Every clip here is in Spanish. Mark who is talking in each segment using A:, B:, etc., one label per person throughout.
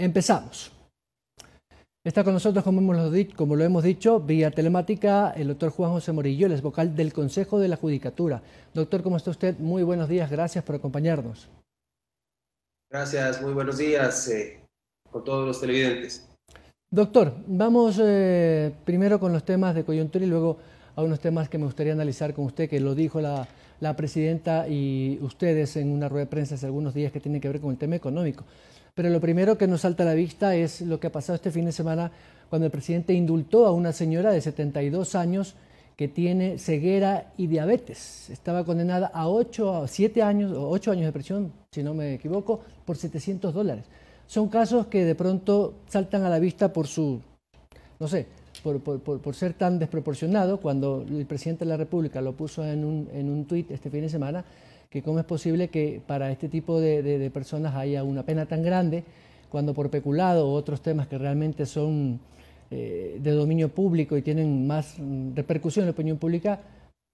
A: Empezamos. Está con nosotros, como, como, lo hemos dicho, vía telemática, el doctor Juan José Morillo, el vocal del Consejo de la Judicatura. Doctor, ¿cómo está usted? Muy buenos días, gracias por acompañarnos.
B: Gracias, muy buenos días eh, con todos los televidentes.
A: Doctor, vamos eh, primero con los temas de coyuntura y luego a unos temas que me gustaría analizar con usted, que lo dijo la, la presidenta y ustedes en una rueda de prensa hace algunos días que tiene que ver con el tema económico. Pero lo primero que nos salta a la vista es lo que ha pasado este fin de semana cuando el presidente indultó a una señora de 72 años que tiene ceguera y diabetes. Estaba condenada a 8 a 7 años o 8 años de prisión, si no me equivoco, por 700 dólares. Son casos que de pronto saltan a la vista por su, no sé, por, ser tan desproporcionado, cuando el presidente de la República lo puso en un, en un tuit este fin de semana, que cómo es posible que para este tipo de, personas haya una pena tan grande, cuando por peculado u otros temas que realmente son eh, de dominio público y tienen más repercusión en la opinión pública,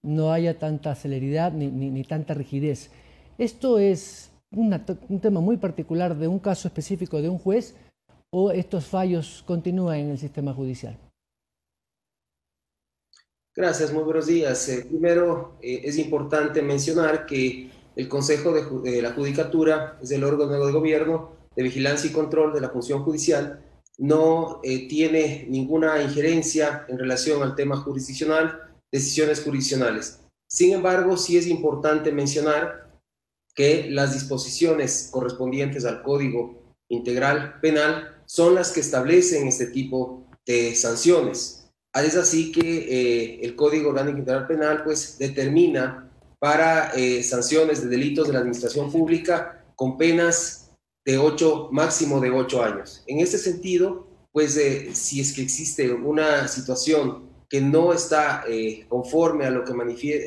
A: no haya tanta celeridad ni, ni, tanta rigidez. Esto es un tema muy particular de un caso específico de un juez o estos fallos continúan en el sistema judicial.
B: Gracias, muy buenos días. Eh, primero, eh, es importante mencionar que el Consejo de, la Judicatura es el órgano de gobierno de vigilancia y control de la función judicial. No eh, tiene ninguna injerencia en relación al tema jurisdiccional, decisiones jurisdiccionales. Sin embargo, sí es importante mencionar que las disposiciones correspondientes al Código Integral Penal son las que establecen este tipo de sanciones. Es así que eh, el Código Orgánico Integral Penal pues, determina para eh, sanciones de delitos de la administración pública con penas de 8, máximo de 8 años. En este sentido, pues eh, si es que existe una situación que no está conforme a lo que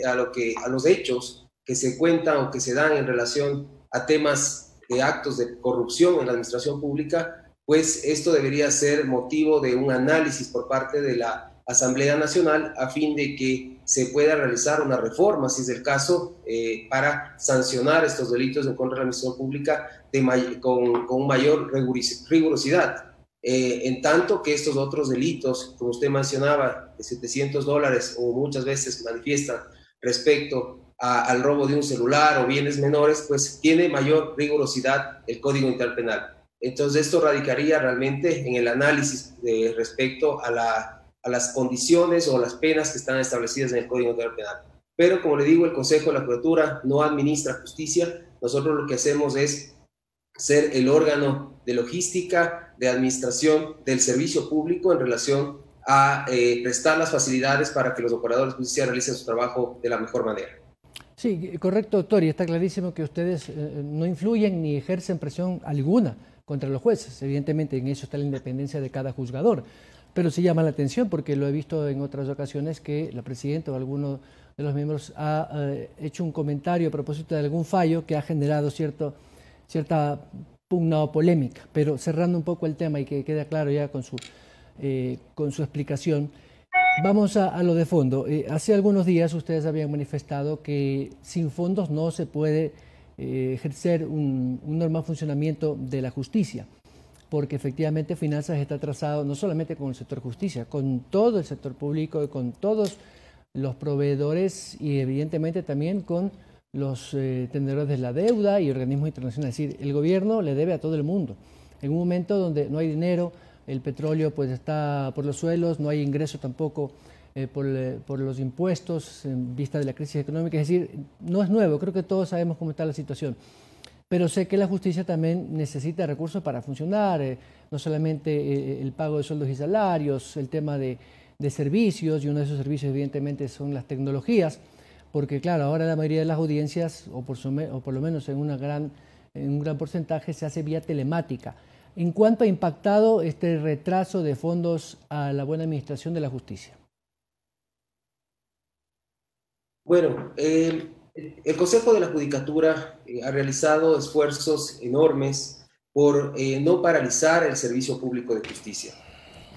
B: a lo que a los hechos que se cuentan o que se dan en relación a temas de actos de corrupción en la administración pública, pues esto debería ser motivo de un análisis por parte de la Asamblea Nacional a fin de que se pueda realizar una reforma, si es el caso, eh, para sancionar estos delitos en contra de la administración pública con, con, mayor rigurosidad. Eh, en tanto que estos otros delitos, como usted mencionaba, de 700 dólares o muchas veces manifiestan respecto al robo de un celular o bienes menores, pues tiene mayor rigurosidad el Código Interpenal. Entonces esto radicaría realmente en el análisis de respecto a la a las condiciones o las penas que están establecidas en el Código Penal. Pero como le digo, el Consejo de la Judicatura no administra justicia. Nosotros lo que hacemos es ser el órgano de logística, de administración del servicio público en relación a eh, prestar las facilidades para que los operadores justicia realicen su trabajo de la mejor manera.
A: Sí, correcto, doctor, y está clarísimo que ustedes eh, no influyen ni ejercen presión alguna contra los jueces. Evidentemente, en eso está la independencia de cada juzgador. Pero sí llama la atención porque lo he visto en otras ocasiones que la presidenta o alguno de los miembros ha eh, hecho un comentario a propósito de algún fallo que ha generado cierto, cierta pugna o polémica. Pero cerrando un poco el tema y que quede claro ya con su, eh, con su explicación, vamos a, lo de fondo. Eh, hace algunos días ustedes habían manifestado que sin fondos no se puede ejercer un normal funcionamiento de la justicia porque efectivamente Finanzas está trazado no solamente con el sector justicia, con todo el sector público, con todos los proveedores y evidentemente también con los eh, de la deuda y organismos internacionales. Es decir, el gobierno le debe a todo el mundo. En un momento donde no hay dinero, el petróleo pues está por los suelos, no hay ingreso tampoco eh, por, eh, por, los impuestos en vista de la crisis económica. Es decir, no es nuevo, creo que todos sabemos cómo está la situación pero sé que la justicia también necesita recursos para funcionar, eh, no solamente eh, el pago de sueldos y salarios, el tema de, servicios, y uno de esos servicios evidentemente son las tecnologías, porque claro, ahora la mayoría de las audiencias, o por, por lo menos en un gran porcentaje, se hace vía telemática. ¿En cuánto ha impactado este retraso de fondos a la buena administración de la justicia?
B: Bueno, eh, el Consejo de la Judicatura eh, ha realizado esfuerzos enormes por eh, no paralizar el servicio público de justicia.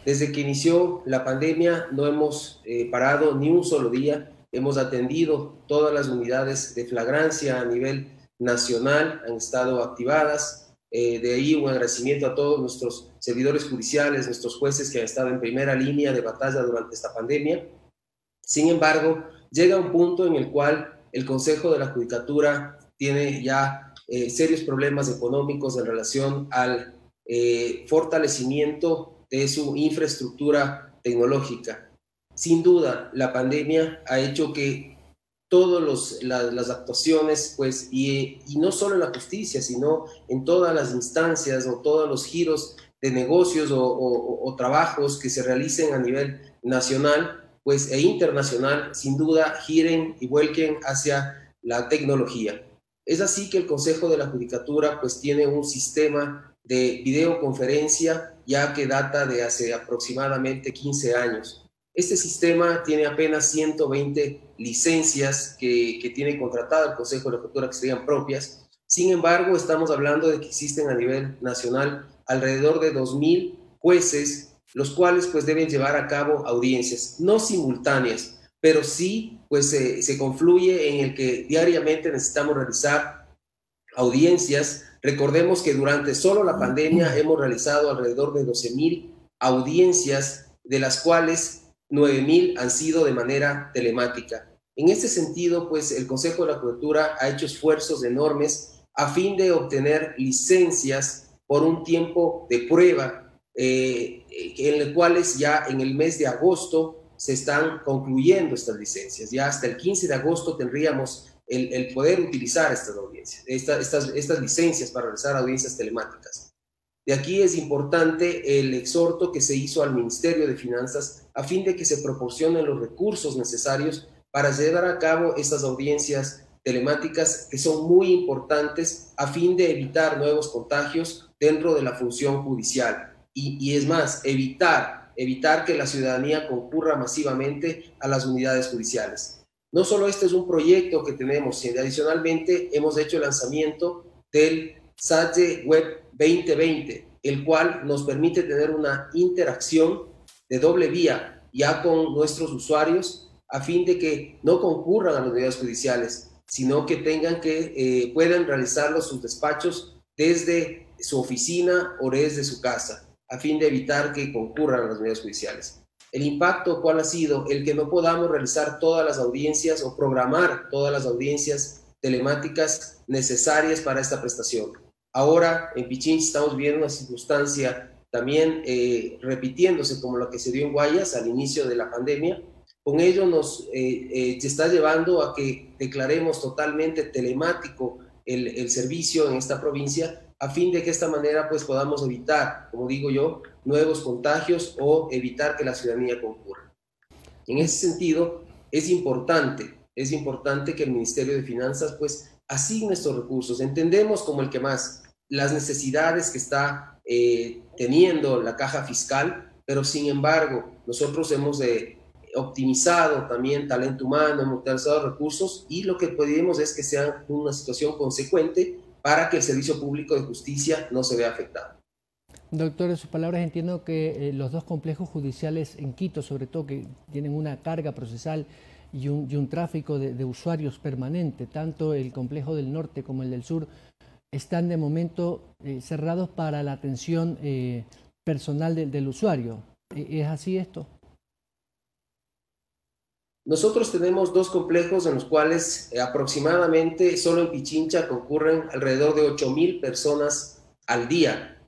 B: Desde que inició la pandemia no hemos eh, parado ni un solo día, hemos atendido todas las unidades de flagrancia a nivel nacional, han estado activadas, de ahí un agradecimiento a todos nuestros servidores judiciales, nuestros jueces que han estado en primera línea de batalla durante esta pandemia. Sin embargo, llega un punto en el cual el Consejo de la Judicatura tiene ya eh, serios problemas económicos en relación al eh, fortalecimiento de su infraestructura tecnológica. Sin duda, la pandemia ha hecho que todas las actuaciones, pues, y, no solo en la justicia, sino en todas las instancias o todos los giros de negocios o, trabajos que se realicen a nivel nacional, pues, e internacional, sin duda, giren y vuelquen hacia la tecnología. Es así que el Consejo de la Judicatura, pues, tiene un sistema de videoconferencia ya que data de hace aproximadamente 15 años este sistema tiene apenas 120 licencias que, tiene contratada el Consejo de la Cultura que serían propias. Sin embargo, estamos hablando de que existen a nivel nacional alrededor de 2.000 jueces, los cuales pues deben llevar a cabo audiencias, no simultáneas, pero sí pues se confluye en el que diariamente necesitamos realizar audiencias. Recordemos que durante solo la pandemia hemos realizado alrededor de 12.000 audiencias, de las cuales 9.000 han sido de manera telemática. En este sentido, pues el Consejo de la Cultura ha hecho esfuerzos enormes a fin de obtener licencias por un tiempo de prueba, eh, en los cuales ya en el mes de agosto se están concluyendo estas licencias. Ya hasta el 15 de agosto tendríamos el, poder utilizar estas audiencias, estas, estas licencias para realizar audiencias telemáticas. De aquí es importante el exhorto que se hizo al Ministerio de Finanzas a fin de que se proporcionen los recursos necesarios para llevar a cabo estas audiencias telemáticas que son muy importantes a fin de evitar nuevos contagios dentro de la función judicial. Y, es más, evitar, evitar que la ciudadanía concurra masivamente a las unidades judiciales. No solo este es un proyecto que tenemos, sino adicionalmente hemos hecho el lanzamiento del SATE Web 2020, el cual nos permite tener una interacción de doble vía ya con nuestros usuarios a fin de que no concurran a las unidades judiciales, sino que tengan que eh, puedan realizar sus despachos desde su oficina o desde su casa, a fin de evitar que concurran las unidades judiciales. El impacto, ¿cuál ha sido? El que no podamos realizar todas las audiencias o programar todas las audiencias telemáticas necesarias para esta prestación. Ahora en Pichincha estamos viendo una circunstancia también eh, repitiéndose como la que se dio en Guayas al inicio de la pandemia. Con ello nos eh, eh, está llevando a que declaremos totalmente telemático el, servicio en esta provincia a fin de que de esta manera pues podamos evitar, como digo yo, nuevos contagios o evitar que la ciudadanía concurra. En ese sentido, es importante, es importante que el Ministerio de Finanzas pues asigne estos recursos. Entendemos como el que más, las necesidades que está eh, teniendo la caja fiscal, pero sin embargo, nosotros hemos eh, optimizado también talento humano, hemos utilizado recursos y lo que pedimos es que sea una situación consecuente para que el servicio público de justicia no se vea afectado.
A: Doctor, en sus palabras entiendo que eh, los dos complejos judiciales en Quito, sobre todo, que tienen una carga procesal y un, tráfico de, usuarios permanente, tanto el complejo del norte como el del sur, están de momento eh, cerrados para la atención eh, personal del usuario. ¿E-, ¿Es así esto?
B: Nosotros tenemos dos complejos en los cuales eh, aproximadamente solo en Pichincha concurren alrededor de 8.000 personas al día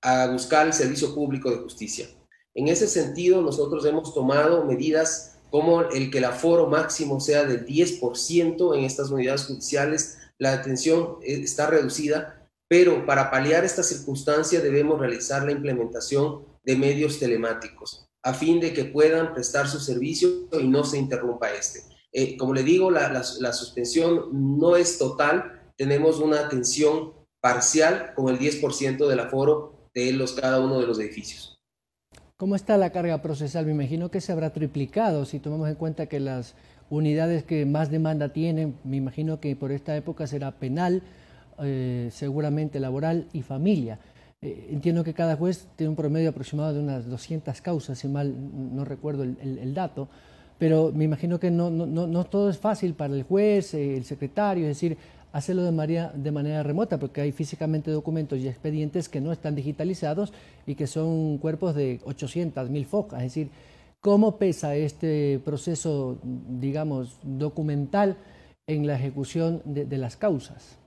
B: a buscar el servicio público de justicia. En ese sentido, nosotros hemos tomado medidas como el que el aforo máximo sea del 10% en estas unidades judiciales la atención eh, está reducida, pero para paliar esta circunstancia debemos realizar la implementación de medios telemáticos a fin de que puedan prestar su servicio y no se interrumpa este. Eh, como le digo, la, suspensión no es total, tenemos una atención parcial con el 10% del aforo de los, cada uno de los edificios.
A: ¿Cómo está la carga procesal? Me imagino que se habrá triplicado si tomamos en cuenta que las unidades que más demanda tienen, me imagino que por esta época será penal, eh, seguramente laboral y familia. Eh, entiendo que cada juez tiene un promedio aproximado de unas 200 causas, si mal no recuerdo el, dato, pero me imagino que no, no, no, todo es fácil para el juez, eh, el secretario, es decir, hacerlo de manera, de manera remota, porque hay físicamente documentos y expedientes que no están digitalizados y que son cuerpos de 800, 1000 focas. Es decir, ¿cómo pesa este proceso, digamos, documental en la ejecución de, las causas?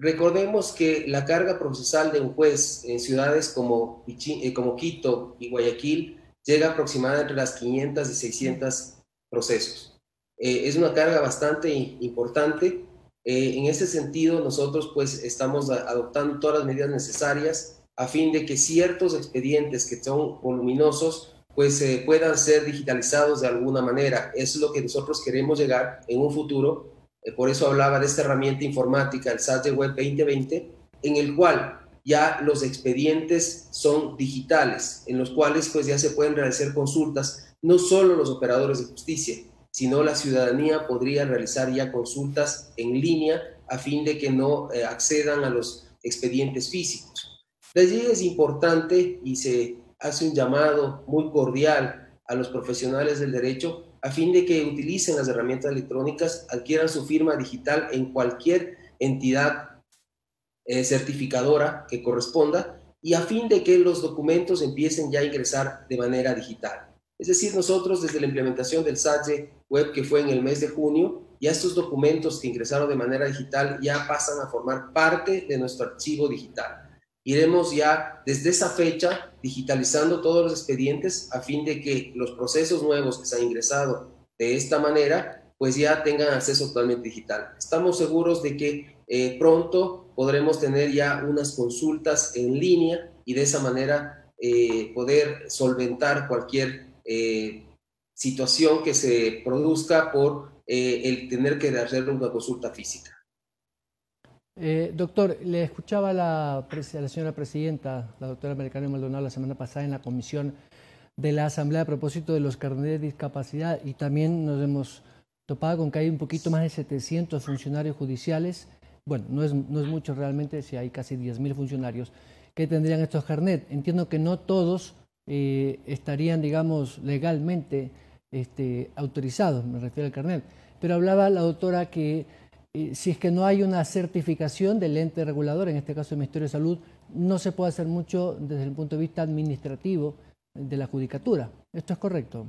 B: Recordemos que la carga procesal de un juez en ciudades como, eh, como Quito y Guayaquil llega aproximadamente entre las 500 y 600 procesos. Eh, es una carga bastante importante. Eh, en ese sentido, nosotros pues estamos adoptando todas las medidas necesarias a fin de que ciertos expedientes que son voluminosos pues eh, puedan ser digitalizados de alguna manera. Es lo que nosotros queremos llegar en un futuro. Por eso hablaba de esta herramienta informática, el SAT Web 2020, en el cual ya los expedientes son digitales, en los cuales pues ya se pueden realizar consultas, no solo los operadores de justicia, sino la ciudadanía podría realizar ya consultas en línea a fin de que no eh, accedan a los expedientes físicos. De allí es importante y se hace un llamado muy cordial a los profesionales del derecho a fin de que utilicen las herramientas electrónicas, adquieran su firma digital en cualquier entidad eh, certificadora que corresponda y a fin de que los documentos empiecen ya a ingresar de manera digital. Es decir, nosotros desde la implementación del SAGE Web que fue en el mes de junio, ya estos documentos que ingresaron de manera digital ya pasan a formar parte de nuestro archivo digital. Iremos ya desde esa fecha digitalizando todos los expedientes a fin de que los procesos nuevos que se han ingresado de esta manera pues ya tengan acceso totalmente digital. Estamos seguros de que eh, pronto podremos tener ya unas consultas en línea y de esa manera eh, poder solventar cualquier eh, situación que se produzca por el tener que hacer una consulta física.
A: Eh, doctor, le escuchaba la, la señora presidenta, la doctora Americana Maldonado, la semana pasada en la comisión de la Asamblea a propósito de los carnets de discapacidad y también nos hemos topado con que hay un poquito más de 700 funcionarios judiciales. Bueno, no es, no es mucho realmente, si hay casi 10.000 funcionarios que tendrían estos carnets. Entiendo que no todos eh, estarían, digamos, legalmente este, autorizados, me refiero al carnet. Pero hablaba la doctora que eh, si es que no hay una certificación del ente regulador, en este caso el Ministerio de Salud, no se puede hacer mucho desde el punto de vista administrativo de la judicatura. ¿Esto es correcto?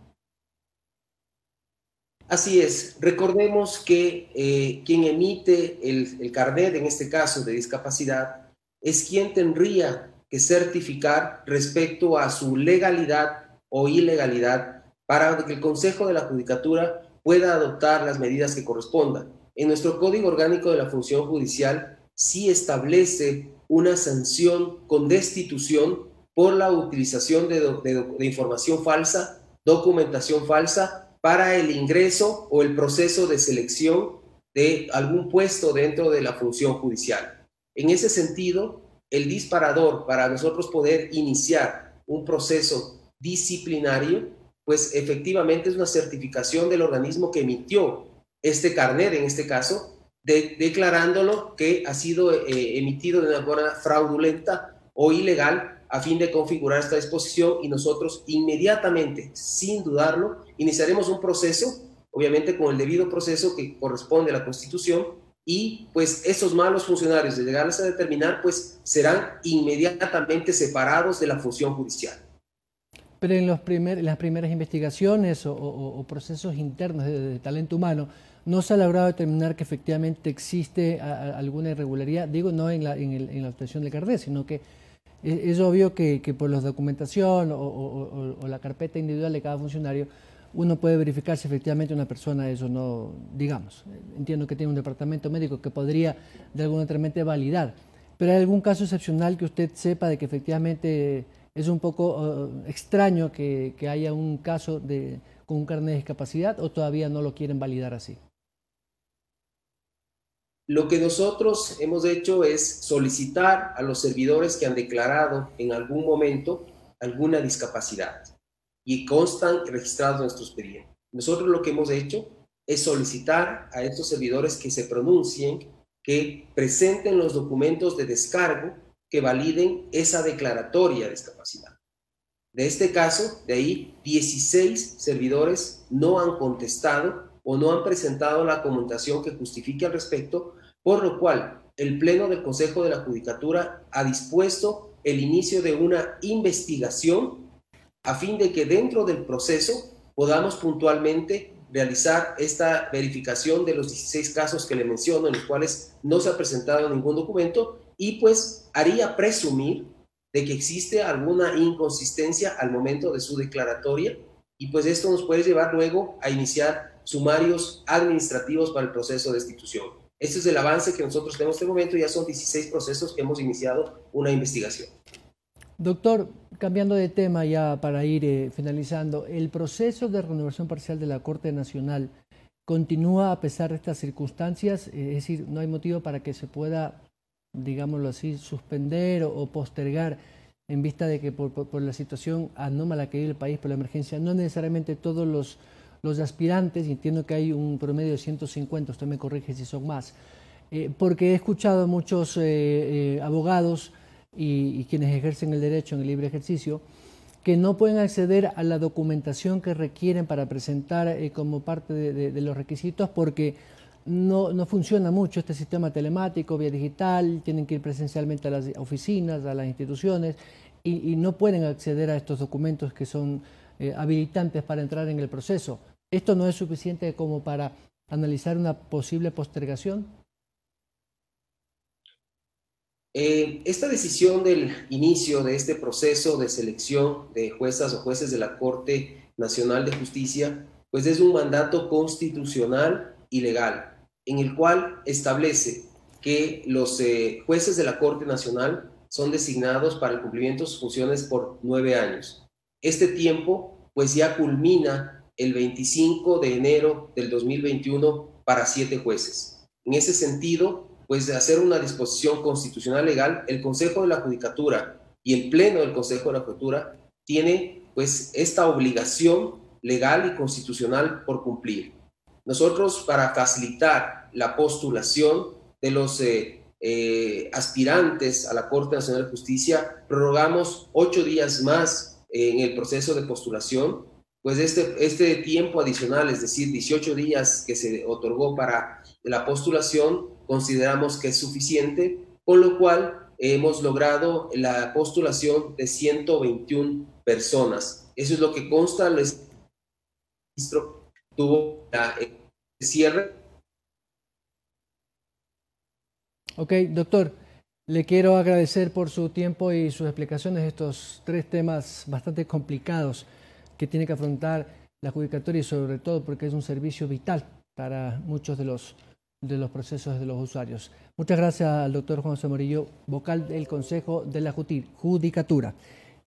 B: Así es. Recordemos que eh, quien emite el, el carnet, en este caso de discapacidad, es quien tendría que certificar respecto a su legalidad o ilegalidad para que el Consejo de la Judicatura pueda adoptar las medidas que correspondan. En nuestro Código Orgánico de la Función Judicial sí establece una sanción con destitución por la utilización de, de información falsa, documentación falsa, para el ingreso o el proceso de selección de algún puesto dentro de la función judicial. En ese sentido, el disparador para nosotros poder iniciar un proceso disciplinario, pues efectivamente es una certificación del organismo que emitió este carnet, en este caso, declarándolo que ha sido eh, emitido de una forma fraudulenta o ilegal a fin de configurar esta disposición y nosotros inmediatamente, sin dudarlo, iniciaremos un proceso, obviamente con el debido proceso que corresponde a la Constitución, y pues esos malos funcionarios de llegarles a determinar pues serán inmediatamente separados de la función judicial.
A: Pero en, los primer, las primeras investigaciones o, procesos internos de, talento humano, ¿no se ha logrado determinar que efectivamente existe alguna irregularidad? Digo, no en la, en, la obtención del carnet, sino que es, obvio que, por la documentación o, la carpeta individual de cada funcionario uno puede verificar si efectivamente una persona eso no, digamos, entiendo que tiene un departamento médico que podría de alguna manera validar, pero hay algún caso excepcional que usted sepa de que efectivamente es un poco uh, extraño que, haya un caso de, con un carnet de discapacidad o todavía no lo quieren validar así.
B: Lo que nosotros hemos hecho es solicitar a los servidores que han declarado en algún momento alguna discapacidad y constan registrados en nuestro expediente. Nosotros lo que hemos hecho es solicitar a estos servidores que se pronuncien, que presenten los documentos de descargo que validen esa declaratoria de discapacidad. De este caso, de ahí, 16 servidores no han contestado o no han presentado la comunicación que justifique al respecto, por lo cual el Pleno del Consejo de la Judicatura ha dispuesto el inicio de una investigación a fin de que dentro del proceso podamos puntualmente realizar esta verificación de los 16 casos que le menciono, en los cuales no se ha presentado ningún documento, y pues haría presumir de que existe alguna inconsistencia al momento de su declaratoria, y pues esto nos puede llevar luego a iniciar sumarios administrativos para el proceso de destitución. Este es el avance que nosotros tenemos en este momento, ya son 16 procesos que hemos iniciado una investigación.
A: Doctor, cambiando de tema ya para ir eh, finalizando, ¿el proceso de renovación parcial de la Corte Nacional continúa a pesar de estas circunstancias? Eh, es decir, no hay motivo para que se pueda, digámoslo así, suspender o, postergar en vista de que por, la situación anómala que vive el país por la emergencia, no necesariamente todos los, los aspirantes, entiendo que hay un promedio de 150, usted me corrige si son más, eh, porque he escuchado a muchos abogados y, quienes ejercen el derecho en el libre ejercicio, que no pueden acceder a la documentación que requieren para presentar eh, como parte de, los requisitos porque no, no, funciona mucho este sistema telemático, vía digital, tienen que ir presencialmente a las oficinas, a las instituciones y, no pueden acceder a estos documentos que son eh, habilitantes para entrar en el proceso. ¿Esto no es suficiente como para analizar una posible postergación?
B: Eh, esta decisión del inicio de este proceso de selección de juezas o jueces de la Corte Nacional de Justicia, pues es un mandato constitucional y legal, en el cual establece que los eh, jueces de la Corte Nacional son designados para el cumplimiento de sus funciones por nueve años. Este tiempo, pues ya culmina el 25 de enero del 2021 para siete jueces. En ese sentido, pues de hacer una disposición constitucional legal, el Consejo de la Judicatura y el Pleno del Consejo de la Judicatura tiene pues esta obligación legal y constitucional por cumplir. Nosotros para facilitar la postulación de los eh, eh, aspirantes a la Corte Nacional de Justicia, prorrogamos ocho días más en el proceso de postulación, pues este, este tiempo adicional, es decir, 18 días que se otorgó para la postulación, consideramos que es suficiente, con lo cual hemos logrado la postulación de 121 personas. Eso es lo que consta el registro tuvo la cierre.
A: Ok, doctor, le quiero agradecer por su tiempo y sus explicaciones estos tres temas bastante complicados que tiene que afrontar la judicatura y sobre todo porque es un servicio vital para muchos de los de los procesos de los usuarios. Muchas gracias al doctor Juan Morillo, vocal del Consejo de la Judicatura.